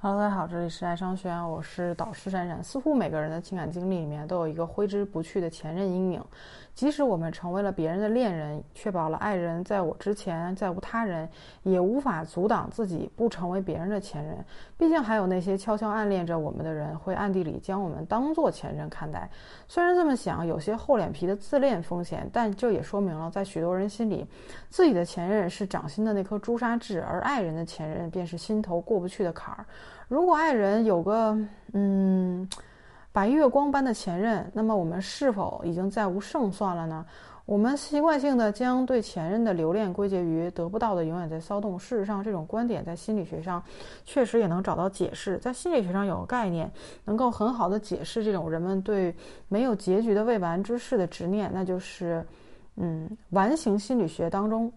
Hello，大家好，这里是爱商学院，我是导师闪闪。似乎每个人的情感经历里面都有一个挥之不去的前任阴影，即使我们成为了别人的恋人，确保了爱人在我之前再无他人，也无法阻挡自己不成为别人的前任。毕竟还有那些悄悄暗恋着我们的人，会暗地里将我们当做前任看待。虽然这么想有些厚脸皮的自恋风险，但这也说明了在许多人心里，自己的前任是掌心的那颗朱砂痣，而爱人的前任便是心头过不去的坎儿。如果爱人有个嗯白月光般的前任，那么我们是否已经再无胜算了呢？我们习惯性的将对前任的留恋归结于得不到的永远在骚动。事实上，这种观点在心理学上确实也能找到解释。在心理学上有个概念，能够很好的解释这种人们对没有结局的未完之事的执念，那就是嗯完形心理学当中。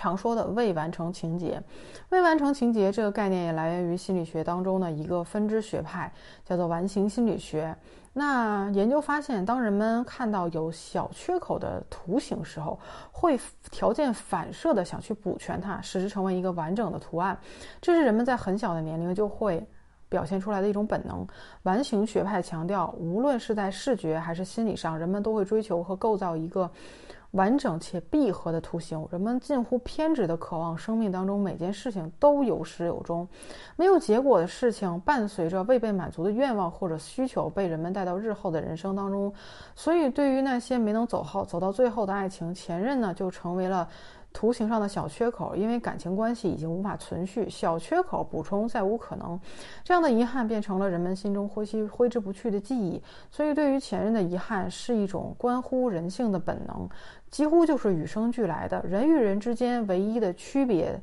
常说的未完成情节，未完成情节这个概念也来源于心理学当中的一个分支学派，叫做完形心理学。那研究发现，当人们看到有小缺口的图形时候，会条件反射的想去补全它，使之成为一个完整的图案。这是人们在很小的年龄就会表现出来的一种本能。完形学派强调，无论是在视觉还是心理上，人们都会追求和构造一个。完整且闭合的图形，人们近乎偏执的渴望生命当中每件事情都有始有终，没有结果的事情伴随着未被满足的愿望或者需求被人们带到日后的人生当中。所以，对于那些没能走好走到最后的爱情，前任呢就成为了。图形上的小缺口，因为感情关系已经无法存续，小缺口补充再无可能，这样的遗憾变成了人们心中挥之挥之不去的记忆。所以，对于前任的遗憾是一种关乎人性的本能，几乎就是与生俱来的。人与人之间唯一的区别。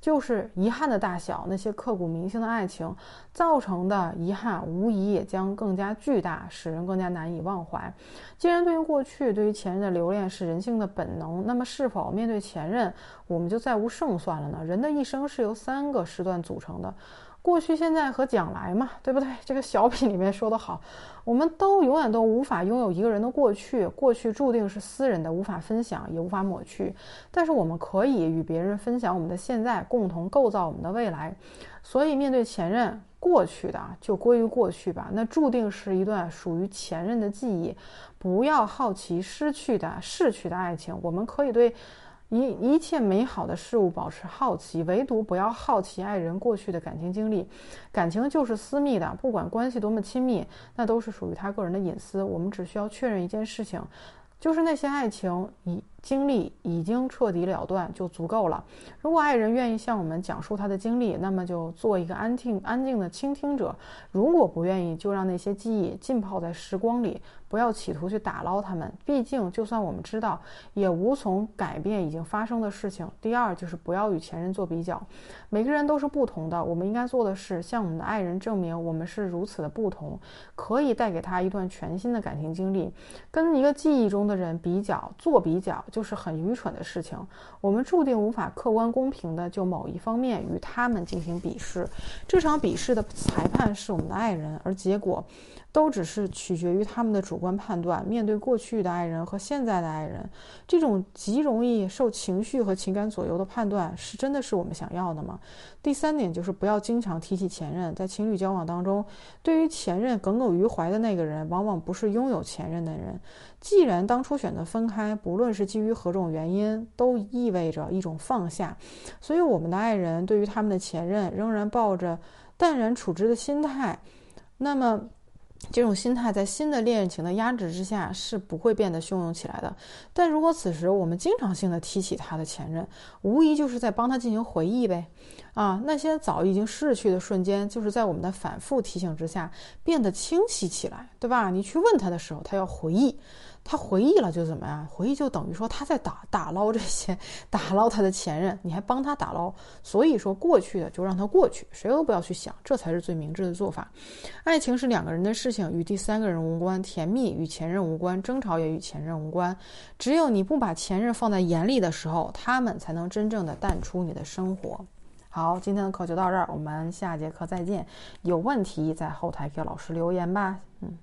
就是遗憾的大小，那些刻骨铭心的爱情造成的遗憾，无疑也将更加巨大，使人更加难以忘怀。既然对于过去、对于前任的留恋是人性的本能，那么是否面对前任，我们就再无胜算了呢？人的一生是由三个时段组成的。过去、现在和将来嘛，对不对？这个小品里面说得好，我们都永远都无法拥有一个人的过去，过去注定是私人的，无法分享，也无法抹去。但是我们可以与别人分享我们的现在，共同构造我们的未来。所以，面对前任，过去的就归于过去吧，那注定是一段属于前任的记忆。不要好奇失去的、逝去的爱情，我们可以对。一一切美好的事物保持好奇，唯独不要好奇爱人过去的感情经历。感情就是私密的，不管关系多么亲密，那都是属于他个人的隐私。我们只需要确认一件事情，就是那些爱情已。经历已经彻底了断就足够了。如果爱人愿意向我们讲述他的经历，那么就做一个安静、安静的倾听者；如果不愿意，就让那些记忆浸泡在时光里，不要企图去打捞他们。毕竟，就算我们知道，也无从改变已经发生的事情。第二，就是不要与前任做比较。每个人都是不同的，我们应该做的是向我们的爱人证明我们是如此的不同，可以带给他一段全新的感情经历。跟一个记忆中的人比较，做比较。就是很愚蠢的事情。我们注定无法客观公平的就某一方面与他们进行比试。这场比试的裁判是我们的爱人，而结果都只是取决于他们的主观判断。面对过去的爱人和现在的爱人，这种极容易受情绪和情感左右的判断，是真的是我们想要的吗？第三点就是不要经常提起前任。在情侣交往当中，对于前任耿耿于怀的那个人，往往不是拥有前任的人。既然当初选择分开，不论是基于何种原因，都意味着一种放下。所以，我们的爱人对于他们的前任仍然抱着淡然处之的心态。那么，这种心态在新的恋情的压制之下是不会变得汹涌起来的。但如果此时我们经常性的提起他的前任，无疑就是在帮他进行回忆呗。啊，那些早已经逝去的瞬间，就是在我们的反复提醒之下变得清晰起来，对吧？你去问他的时候，他要回忆。他回忆了就怎么样？回忆就等于说他在打打捞这些，打捞他的前任，你还帮他打捞。所以说过去的就让他过去，谁都不要去想，这才是最明智的做法。爱情是两个人的事情，与第三个人无关；甜蜜与前任无关，争吵也与前任无关。只有你不把前任放在眼里的时候，他们才能真正的淡出你的生活。好，今天的课就到这儿，我们下节课再见。有问题在后台给老师留言吧。嗯。